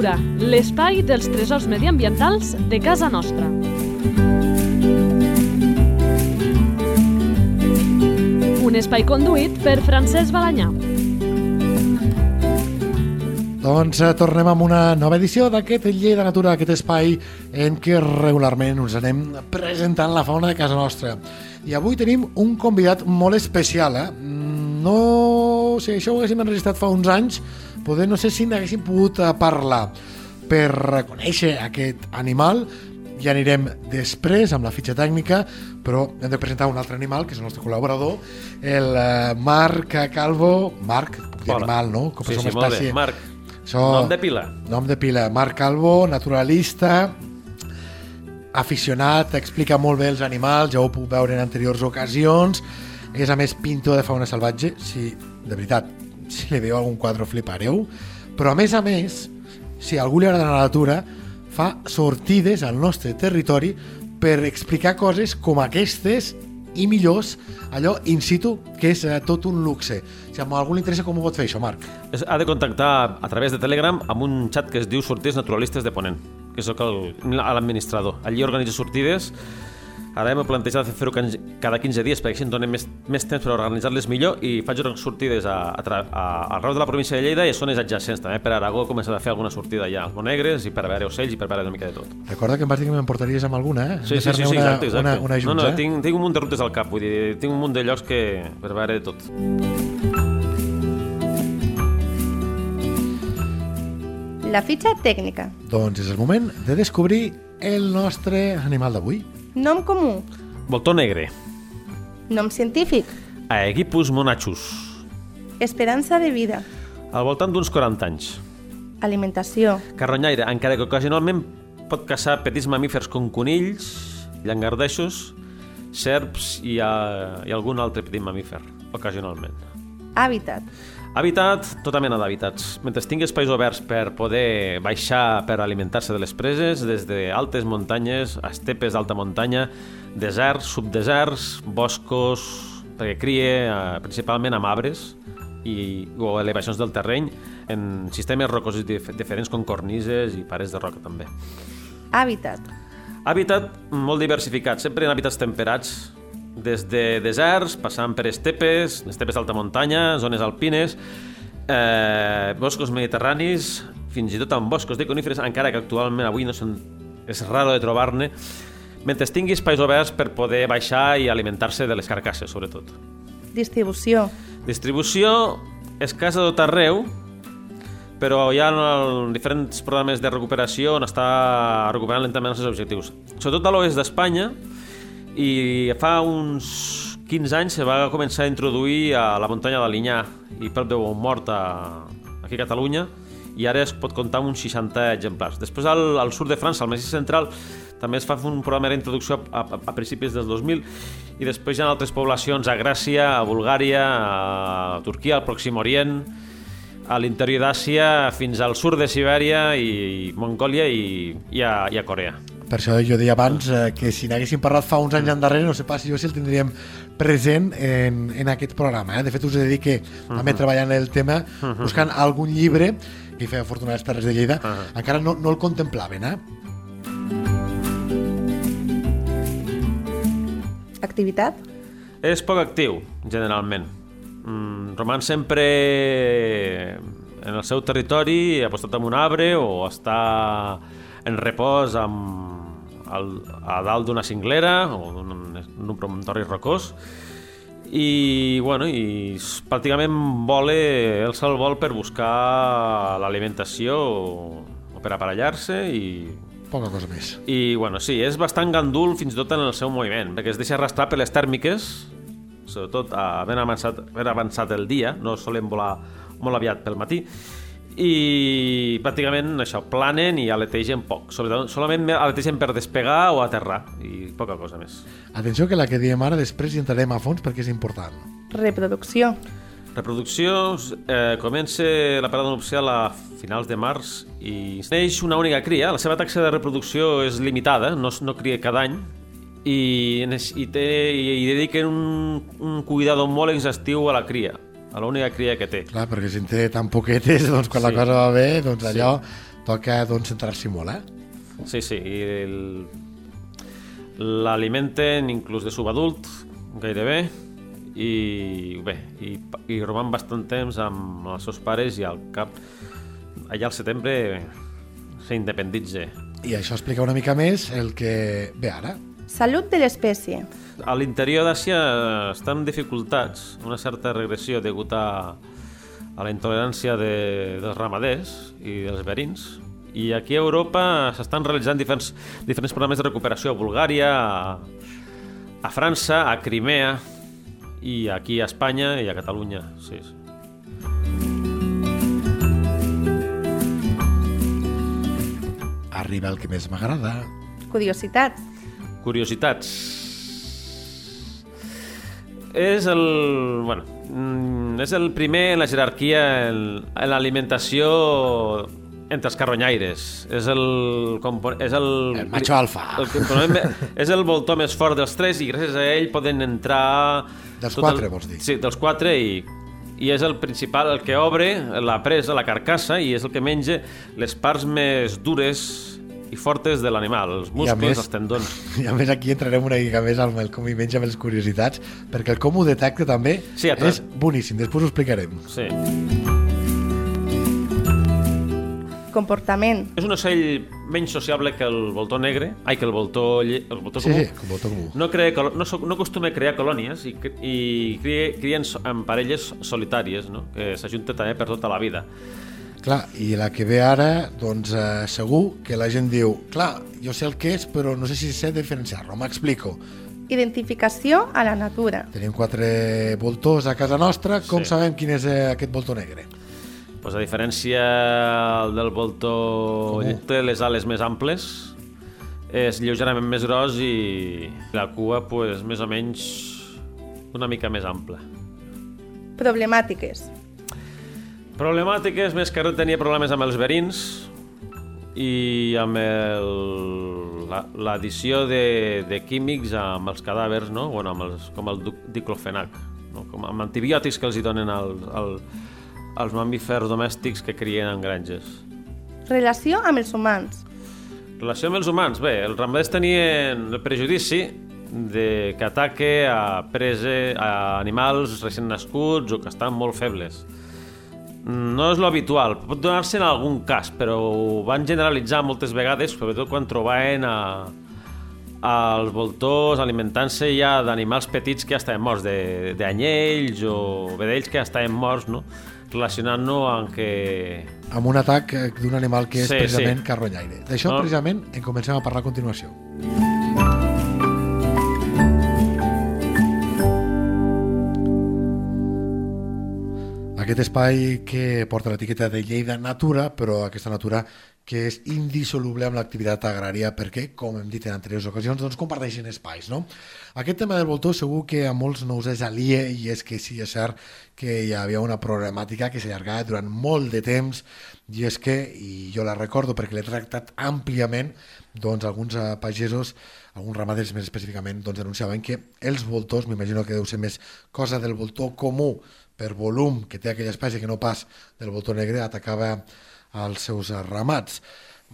Natura, l'espai dels tresors mediambientals de casa nostra. Un espai conduït per Francesc Balanyà. Doncs eh, tornem amb una nova edició d'aquest Llei de Natura, aquest espai en què regularment us anem presentant la fauna de casa nostra. I avui tenim un convidat molt especial, eh? No... Si això ho haguéssim enregistrat fa uns anys, poder no sé si n'haguéssim pogut eh, parlar. Per reconèixer aquest animal ja anirem després amb la fitxa tècnica, però hem de presentar un altre animal, que és el nostre col·laborador, el eh, Marc Calvo. Marc, puc dir Hola. animal, no? Com Sí, sí, molt bé. Marc, Això... nom de pila. Nom de pila. Marc Calvo, naturalista, aficionat, explica molt bé els animals, ja ho puc veure en anteriors ocasions, és a més pintor de fauna salvatge, si, de veritat, si li veieu algun quadre flipareu, però a més a més, si algú li agrada la natura, fa sortides al nostre territori per explicar coses com aquestes i millors, allò in situ, que és eh, tot un luxe. Si a algú li interessa, com ho pot fer això, Marc? És- Ha de contactar a través de Telegram amb un xat que es diu Sortides Naturalistes de Ponent, que sóc el- l'administrador. Allí organitzo sortides. Ara m'he plantejat fer-ho cada 15 dies perquè així em dona més, més temps per organitzar-les millor i faig sortides a, a, a, arreu de la província de Lleida i a zones adjacents també. Per Aragó he començat a fer alguna sortida allà als Monegres i per veure ocells i per veure una mica de tot. Recorda que em vas dir que m'emportaries amb alguna, eh? Hem Sí, sí, sí, sí, una, exacte, exacte. Una, una junts, no, no, eh? tinc, tinc un munt de rutes al cap, vull dir, tinc un munt de llocs que per veure de tot. La fitxa tècnica. Doncs és el moment de descobrir el nostre animal d'avui. Nom comú. Voltor negre, Nom científic. Aequipus monachus, Esperança de vida. al voltant d'uns 40 anys. Alimentació. Carronyaire, encara que ocasionalment pot caçar petits mamífers com conills, llangardeixos, serps i, uh, i algun altre petit mamífer, ocasionalment. Hàbitat. Habitat, tota mena d'hàbitats. Mentre tingui espais oberts per poder baixar per alimentar-se de les preses, des de altes muntanyes, a estepes d'alta muntanya, deserts, subdeserts, boscos, perquè crie eh, principalment amb arbres i, o elevacions del terreny en sistemes rocosos dif diferents com cornises i pares de roca també. Hàbitat. Hàbitat molt diversificat, sempre en hàbitats temperats, des de deserts, passant per estepes, estepes d'alta muntanya, zones alpines, eh, boscos mediterranis, fins i tot amb boscos de coníferes, encara que actualment avui no són, és raro de trobar-ne, mentre tingui espais oberts per poder baixar i alimentar-se de les carcasses, sobretot. Distribució. Distribució escassa tot arreu, però hi ha diferents programes de recuperació on està recuperant lentament els seus objectius. Sobretot a l'oest d'Espanya, i fa uns 15 anys se va començar a introduir a la muntanya de l'Inyà i prop de Mort a, aquí a Catalunya i ara es pot comptar amb uns 60 exemplars. Després al, al sud de França, al Massís Central, també es fa un programa d'introducció a, a, a principis del 2000 i després hi ha altres poblacions a Gràcia, a Bulgària, a Turquia, al Pròxim Orient, a l'interior d'Àsia fins al sud de Sibèria i Mongòlia i, i, a, i a Corea. Per això jo deia abans eh, que si n'haguéssim parlat fa uns anys endarrere, no sé pas si jo si el tindríem present en, en aquest programa. Eh? De fet, us he de dir que també treballant el tema, buscant algun llibre que hi feia fortuna a les Terres de Lleida, encara no, no el contemplaven, eh? Activitat. És poc actiu, generalment. Mm, roman sempre en el seu territori, apostat amb un arbre o està en repòs amb al, a dalt d'una cinglera o d'un un promontori rocós i, bueno, i pràcticament vola, el sol vol per buscar l'alimentació o, o per aparellar-se i Poca cosa més. i, bueno, sí, és bastant gandul fins i tot en el seu moviment, perquè es deixa arrastrar per les tèrmiques, sobretot a ben avançat, ben avançat el dia, no solen volar molt aviat pel matí, i pràcticament això, planen i aletegen poc. Sobretot, solament aletegen per despegar o aterrar, i poca cosa més. Atenció que la que diem ara després hi entrarem a fons perquè és important. Reproducció. Reproducció, eh, comença la parada nupcial a finals de març i neix una única cria. La seva taxa de reproducció és limitada, no, no cria cada any, i, i, té, i dediquen un, un cuidado molt exhaustiu a la cria, a l'única cria que té. Clar, perquè si en té tan poquetes, doncs quan la Sí. cosa va bé, doncs allò toca doncs, centrar-s'hi molt, eh? Sí, sí, i el- l'alimenten inclús de subadult, gairebé, i bé, i, i roman bastant temps amb els seus pares i al cap, allà al setembre, s'independitza. I això explica una mica més el que ve ara. Salut de l'espècie. A l'interior d'Àsia estan en dificultats, una certa regressió degut a, a la intolerància de, dels ramaders i dels verins. I aquí a Europa s'estan realitzant diferents, diferents programes de recuperació a Bulgària, a, a França, a Crimea i aquí a Espanya i a Catalunya. Sí, sí. Arriba el que més m'agrada. Curiositats. Curiositats. És el... Bueno, mm, és el primer en la jerarquia en, en l'alimentació entre els carronyaires. És el... És el, El macho alfa. El, és el voltor més fort dels tres i gràcies a ell poden entrar... Dels tot quatre, el, vols dir? Sí, dels quatre i, i és el principal, el que obre la presa, la carcassa i és el que menja les parts més dures i fortes de l'animal, els I muscles, més- els tendons. I a més aquí entrarem una mica més amb el com hi menja, amb les curiositats, perquè el com ho detecta també Sí, és boníssim, després ho explicarem. Sí. Comportament. És un ocell menys sociable que el voltor negre, ai, que el voltor, lle- el voltor Sí, comú. sí, com voltor comú. No, crea, colo- no, so- no acostuma a crear colònies i, i crien en parelles solitàries, no? que s'ajunta també per tota la vida. Clar, i la que ve ara, doncs eh, segur que la gent diu clar, jo sé el que és, però no sé si sé diferenciar-lo, m'explico. Identificació a la natura. Tenim quatre voltors a casa nostra, com Sí. sabem quin és eh, aquest voltor negre? Pues a diferència del voltor Comú. té les ales més amples, és lleugerament més gros i la cua pues, més o menys una mica més ampla. Problemàtiques. Problemàtiques, més que res tenia problemes amb els verins i amb el- la- l'addició de, de químics amb els cadàvers, no? bueno, amb els, com el diclofenac, no? com amb antibiòtics que els hi donen al, al, als mamífers domèstics que crien en granges. Relació amb els humans. Relació amb els humans, bé, els ramaders tenien el prejudici de que ataque a prese a animals recent nascuts o que estan molt febles. No és lo habitual, pot donar-se en algun cas, però ho van generalitzar moltes vegades, sobretot quan trobaven a, als voltors alimentant-se ja d'animals petits que ja estaven morts, de- d'anyells o vedells que ja estaven morts, no? relacionant-no amb que Amb un atac eh, d'un animal que és Sí, precisament sí. carronyaire. D'això No. precisament en comencem a parlar a continuació. Aquest espai que porta l'etiqueta de Lleida Natura, però aquesta natura que és indissoluble amb l'activitat agrària perquè, com hem dit en anteriors ocasions, doncs comparteixen espais. No? Aquest tema del voltor segur que a molts no us és aliè i és que sí, és cert que hi havia una problemàtica que s'allargava durant molt de temps i és que, i jo la recordo perquè l'he tractat àmpliament, doncs alguns eh, pagesos, alguns ramaders més específicament, doncs denunciaven que els voltors, m'imagino que deu ser més cosa del voltor comú per volum que té aquella espècie que no pas del voltor negre, atacava als seus ramats.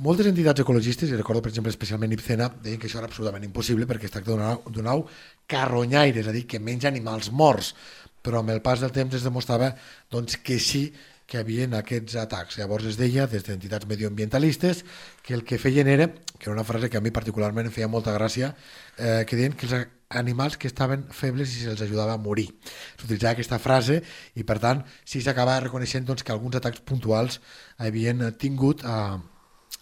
Moltes entitats ecologistes, i recordo per exemple especialment Ipcena, deien que això era absolutament impossible perquè es tracta d'un au carronyaire, és a dir, que menja animals morts, però amb el pas del temps es demostrava doncs, que sí que havia aquests atacs. Llavors es deia, des d'entitats medioambientalistes, que el que feien era, que era una frase que a mi particularment em feia molta gràcia, eh, que deien que els animals que estaven febles i se'ls ajudava a morir. S'utilitzava aquesta frase i, per tant, sí s'acabava reconeixent doncs, que alguns atacs puntuals havien tingut a,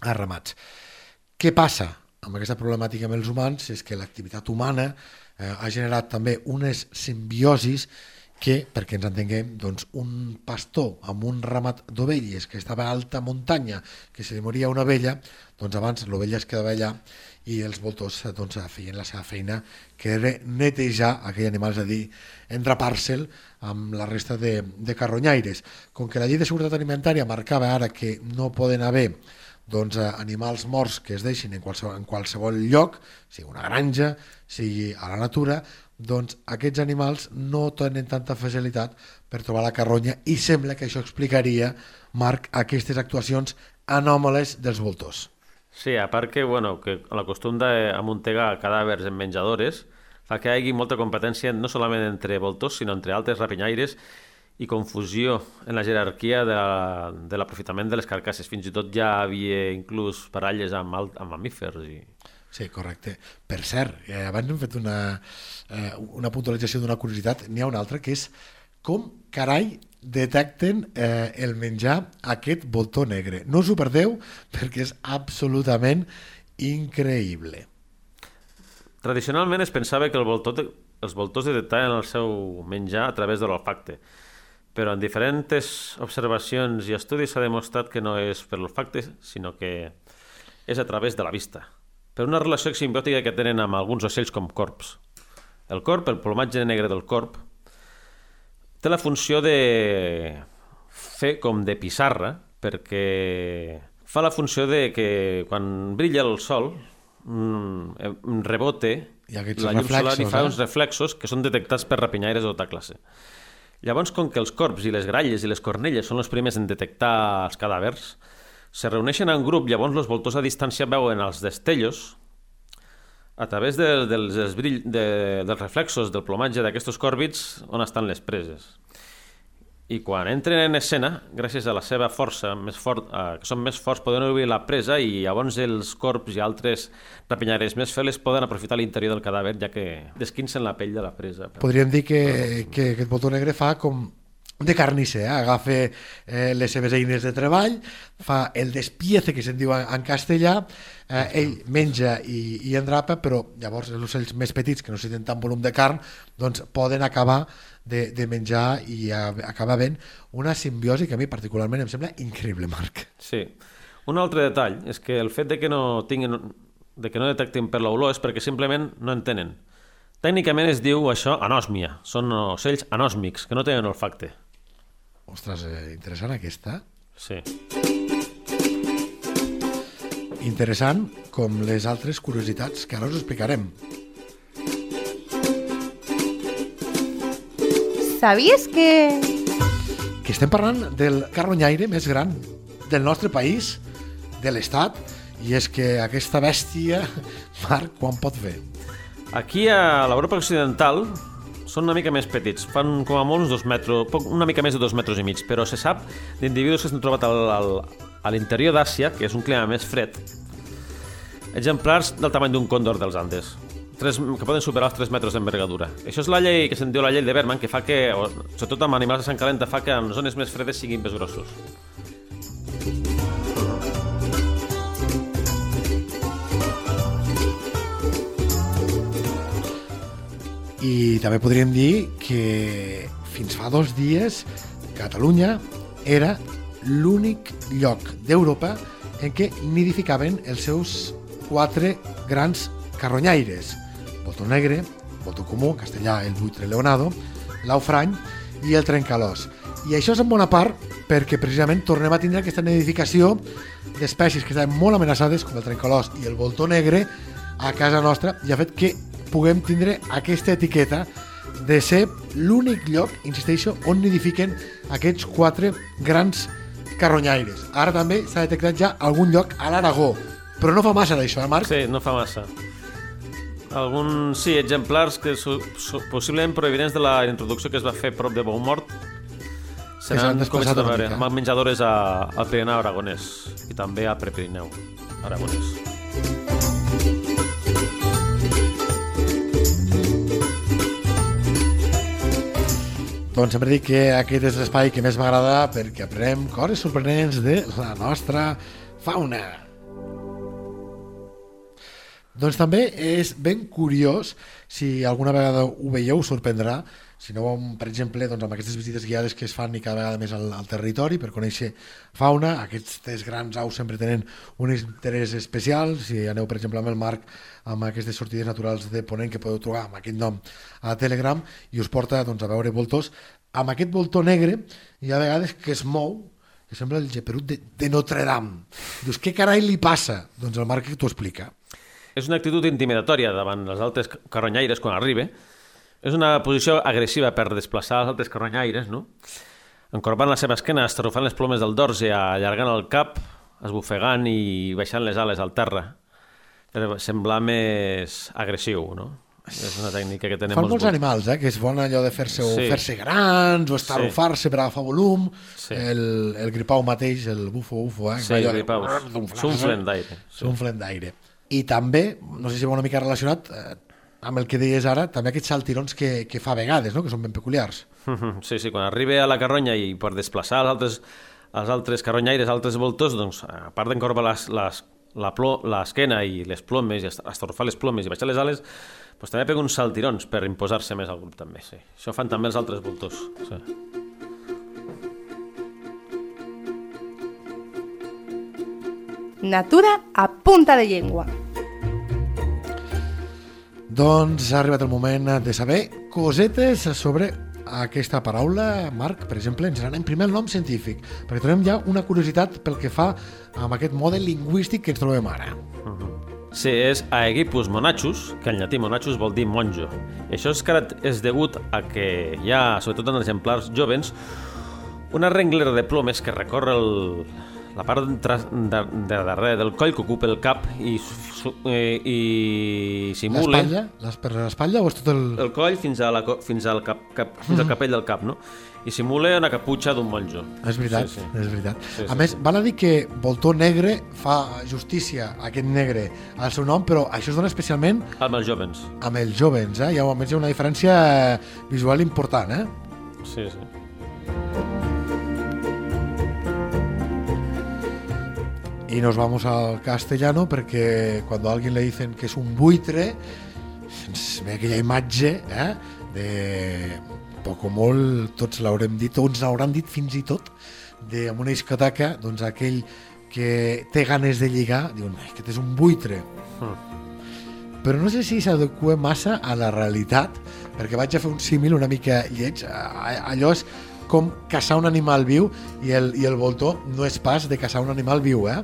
a ramats. Què passa amb aquesta problemàtica amb els humans? És que l'activitat humana eh, ha generat també unes simbiosis que, perquè ens entenguem, doncs, un pastor amb un ramat d'ovelles que estava a alta muntanya, que se li moria una ovella, doncs abans l'ovella es quedava allà i els voltors doncs, feien la seva feina, que era netejar aquell animal, és a dir, endrapar-se'l amb la resta de, de carronyaires. Com que la llei de seguretat alimentària marcava ara que no poden haver doncs, animals morts que es deixin en qualsevol, en qualsevol lloc, sigui una granja, sigui a la natura, doncs aquests animals no tenen tanta facilitat per trobar la carronya i sembla que això explicaria, Marc, aquestes actuacions anòmales dels voltors. Sí, a part que, bueno, que la costum d'amuntegar cadàvers en menjadores fa que hi hagi molta competència no solament entre voltors, sinó entre altres rapinyaires i confusió en la jerarquia de de l'aprofitament de, les carcasses. Fins i tot ja havia inclús paralles amb, alt, amb mamífers. I... Sí, correcte. Per cert, eh, abans hem fet una, eh, una puntualització d'una curiositat, n'hi ha una altra, que és com carai detecten eh, el menjar aquest voltor negre. No us ho perdeu perquè és absolutament increïble. Tradicionalment es pensava que el voltor, els voltors detectaven el seu menjar a través de l'olfacte, però en diferents observacions i estudis s'ha demostrat que no és per l'olfacte, sinó que és a través de la vista, per una relació simbiòtica que tenen amb alguns ocells com corps. El corp, el plomatge negre del corp, té la funció de fer com de pissarra, perquè fa la funció de que quan brilla el sol mm, rebote I la llum solar i reflexos, fa eh? uns reflexos que són detectats per rapinyaires de tota classe. Llavors, com que els corps i les gralles i les cornelles són els primers en detectar els cadàvers, se reuneixen en grup, llavors els voltors a distància veuen els destellos a través de, dels, dels, brill, de, dels reflexos del plomatge d'aquestos còrbits on estan les preses. I quan entren en escena, gràcies a la seva força, més fort, eh, que són més forts, poden obrir la presa i llavors els corps i altres rapinyares més feles poden aprofitar l'interior del cadàver ja que desquinsen la pell de la presa. Podríem dir que, que aquest voltor negre fa com de carnisser, eh? agafa eh, les seves eines de treball, fa el despiece que se'n diu en, en castellà, eh, ell menja i, i endrapa, però llavors els ocells més petits que no necessiten tant volum de carn doncs poden acabar de, de menjar i a, acabar ben una simbiosi que a mi particularment em sembla increïble, Marc. Sí. Un altre detall és que el fet de que no tinguin de que no detectin per l'olor és perquè simplement no en tenen. Tècnicament es diu això anòsmia. Són ocells anòsmics, que no tenen olfacte. Ostres, eh, interessant aquesta. Sí. Interessant com les altres curiositats que ara us explicarem. Sabies que... que estem parlant del carronyaire més gran del nostre país, de l'Estat, i és que aquesta bèstia, Marc, quan pot fer? Aquí a l'Europa Occidental són una mica més petits, fan com a molt uns dos metres, poc, una mica més de dos metres i mig, però se sap d'individus que s'han trobat al, al, a l'interior d'Àsia, que és un clima més fred, exemplars del tamany d'un còndor dels Andes, tres, que poden superar els 3 metres d'envergadura. Això és la llei que se'n diu la llei de Berman, que fa que, sobretot amb animals de sang calenta, fa que en zones més fredes siguin més grossos. I també podríem dir que fins fa dos dies Catalunya era l'únic lloc d'Europa en què nidificaven els seus quatre grans carronyaires. Botó negre, botó comú, castellà el buitre leonado, l'aufrany i el trencalós. I això és en bona part perquè precisament tornem a tindre aquesta nidificació d'espècies que estaven molt amenaçades, com el trencalós i el voltó negre, a casa nostra i ha fet que puguem tindre aquesta etiqueta de ser l'únic lloc, insisteixo, on nidifiquen aquests quatre grans carronyaires. Ara també s'ha detectat ja algun lloc a l'Aragó, però no fa massa d'això, eh, Marc? Sí, no fa massa. Alguns, sí, exemplars que su, su, possiblement provinents de la introducció que es va fer prop de Beaumort se n'han començat a veure amb menjadores a, al Pirineu Aragonès i també a Prepirineu Aragonès. Doncs sempre dic que aquest és l'espai que més m'agrada perquè aprenem coses sorprenents de la nostra fauna. Doncs també és ben curiós, si alguna vegada ho veieu, sorprendrà, si no, per exemple, doncs amb aquestes visites guiades que es fan i cada vegada més al, al territori per conèixer fauna, aquestes grans aus sempre tenen un interès especial, si aneu, per exemple, amb el Marc, amb aquestes sortides naturals de Ponent que podeu trobar amb aquest nom a Telegram i us porta doncs, a veure voltors amb aquest voltor negre hi ha vegades que es mou que sembla el geperut de, de Notre Dame. Dius, què carai li passa? Doncs el Marc t'ho explica. És una actitud intimidatòria davant les altres carronyaires quan arriba. És una posició agressiva per desplaçar els altres carronyaires, no? Encorbant la seva esquena, estarrufant les plomes del dors i allargant el cap, esbufegant i baixant les ales al terra per semblar més agressiu, no? És una tècnica que tenen Fan molts molts animals, eh, que és bon allò de fer-se Sí. sí. fer grans o estarrufar-se per agafar volum. Sí. El, el gripau mateix, el bufo ufo, eh? Sí, allò de- gripaus. S'unflen d'aire. Sí. S'unflen d'aire. I també, no sé si va una mica relacionat eh, amb el que deies ara, també aquests saltirons que, que fa a vegades, no? que són ben peculiars. Sí, sí, quan arriba a la carronya i per desplaçar els altres, els altres carronyaires, els altres voltors, doncs, a part d'encorbar les, les, la l'esquena i les plomes, i est- estorfar les plomes i baixar les ales, doncs també pega uns saltirons per imposar-se més al grup, també, sí. Això fan també els altres voltors. Sí. Natura a punta de llengua. Doncs ha arribat el moment de saber cosetes sobre aquesta paraula. Marc, per exemple, ens n'anem primer el nom científic, perquè tenim ja una curiositat pel que fa amb aquest model lingüístic que ens trobem ara. Sí, és Aegipus monachus, que en llatí monachus vol dir monjo. I això és, és degut a que hi ha, sobretot en exemplars jovens, una renglera de plomes que recorre el, la part tras- de, de darrere del coll que ocupa el cap i, su- eh, i simula L'espatlla? O és tot el... el coll fins, a la, fins, al cap, cap, fins al capell del cap, no? I simula una caputxa d'un monjo. És veritat, Sí, sí, sí. sí. és veritat. Sí, a sí, més, val a dir que Voltor Negre fa justícia a aquest negre al seu nom, però això es dona especialment Amb els jovens. amb els jovens, eh? Hi ha, a més, hi ha una diferència visual important, eh? Sí, sí. Y nos vamos al castellano porque cuando a alguien le dicen que es un buitre, se ve aquella imatge eh, de poc o molt, tots l'haurem dit, ens l'hauran dit fins i tot, de, amb una discoteca, doncs aquell que té ganes de lligar, diuen, "Ai, aquest és un buitre. Però no sé si s'adequa massa a la realitat, perquè vaig a fer un símil una mica lleig. Allò és com caçar un animal viu i el, i el voltor no és pas de caçar un animal viu, eh?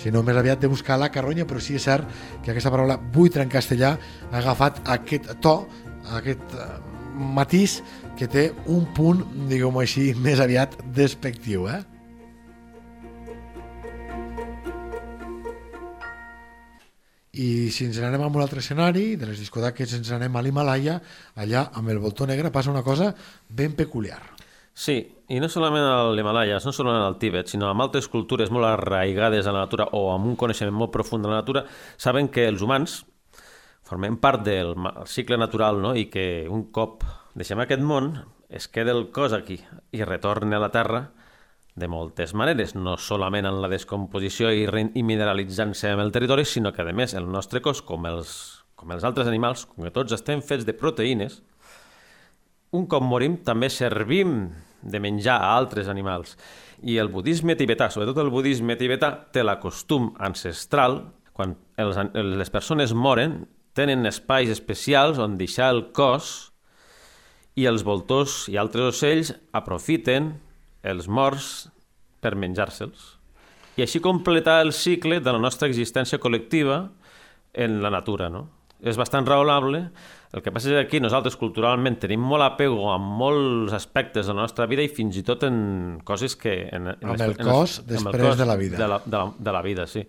sinó més aviat de buscar la carronya, però sí és cert que aquesta paraula buitre en castellà ha agafat aquest to, aquest eh, matís que té un punt, diguem-ho així, més aviat despectiu, eh? I si ens n'anem a un altre escenari, de les discoteques ens n'anem a l'Himalaya, allà amb el voltor negre passa una cosa ben peculiar. Sí, i no solament a l'Himalaya, no solament al Tíbet, sinó amb altres cultures molt arraigades a la natura o amb un coneixement molt profund de la natura, saben que els humans formem part del cicle natural no? i que un cop deixem aquest món es queda el cos aquí i retorna a la Terra de moltes maneres, no solament en la descomposició i, i mineralitzant-se amb el territori, sinó que, a més, el nostre cos, com els, com els altres animals, com que tots estem fets de proteïnes, un cop morim també servim de menjar a altres animals. I el budisme tibetà, sobretot el budisme tibetà, té la costum ancestral, quan els, les persones moren, tenen espais especials on deixar el cos i els voltors i altres ocells aprofiten els morts per menjar-se'ls. I així completar el cicle de la nostra existència col·lectiva en la natura, no? És bastant raonable. El que passa és que aquí nosaltres culturalment tenim molt apego a molts aspectes de la nostra vida i fins i tot en coses que... En, en Amb el en cos amb el després de la vida. De la, de la, de la vida, sí.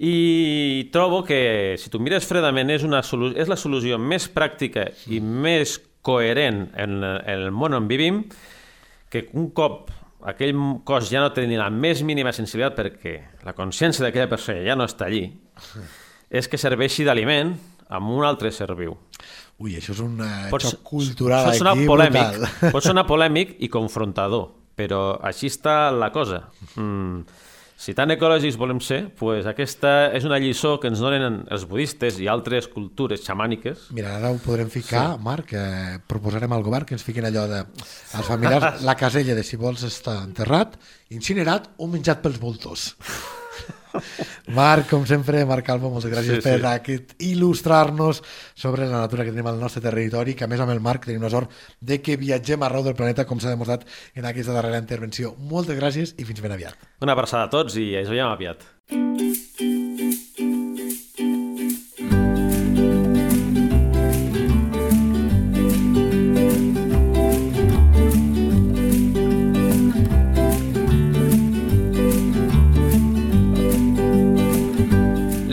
I trobo que, si tu mires fredament, és, una solu és la solució més pràctica i més coherent en, en el món on vivim, que un cop aquell cos ja no té ni la més mínima sensibilitat perquè la consciència d'aquella persona ja no està allí, és que serveixi d'aliment amb un altre ser viu. Ui, això és un Pot, xoc cultural pot sonar aquí polèmic, brutal. pot sonar polèmic i confrontador, però així està la cosa. Mm, si tan ecològics volem ser, pues aquesta és una lliçó que ens donen els budistes i altres cultures xamàniques. Mira, ara ho podrem ficar, sí. Marc, eh, proposarem al govern que ens fiquin allò de als familiars la casella de si vols estar enterrat, incinerat o menjat pels voltors. Marc, com sempre, Marc Calvo, moltes gràcies Sí, sí, per aquest il·lustrar-nos sobre la natura que tenim al nostre territori, que a més amb el Marc tenim la sort de que viatgem arreu del planeta, com s'ha demostrat en aquesta darrera intervenció. Moltes gràcies i fins ben aviat. Una abraçada a tots i ens veiem aviat.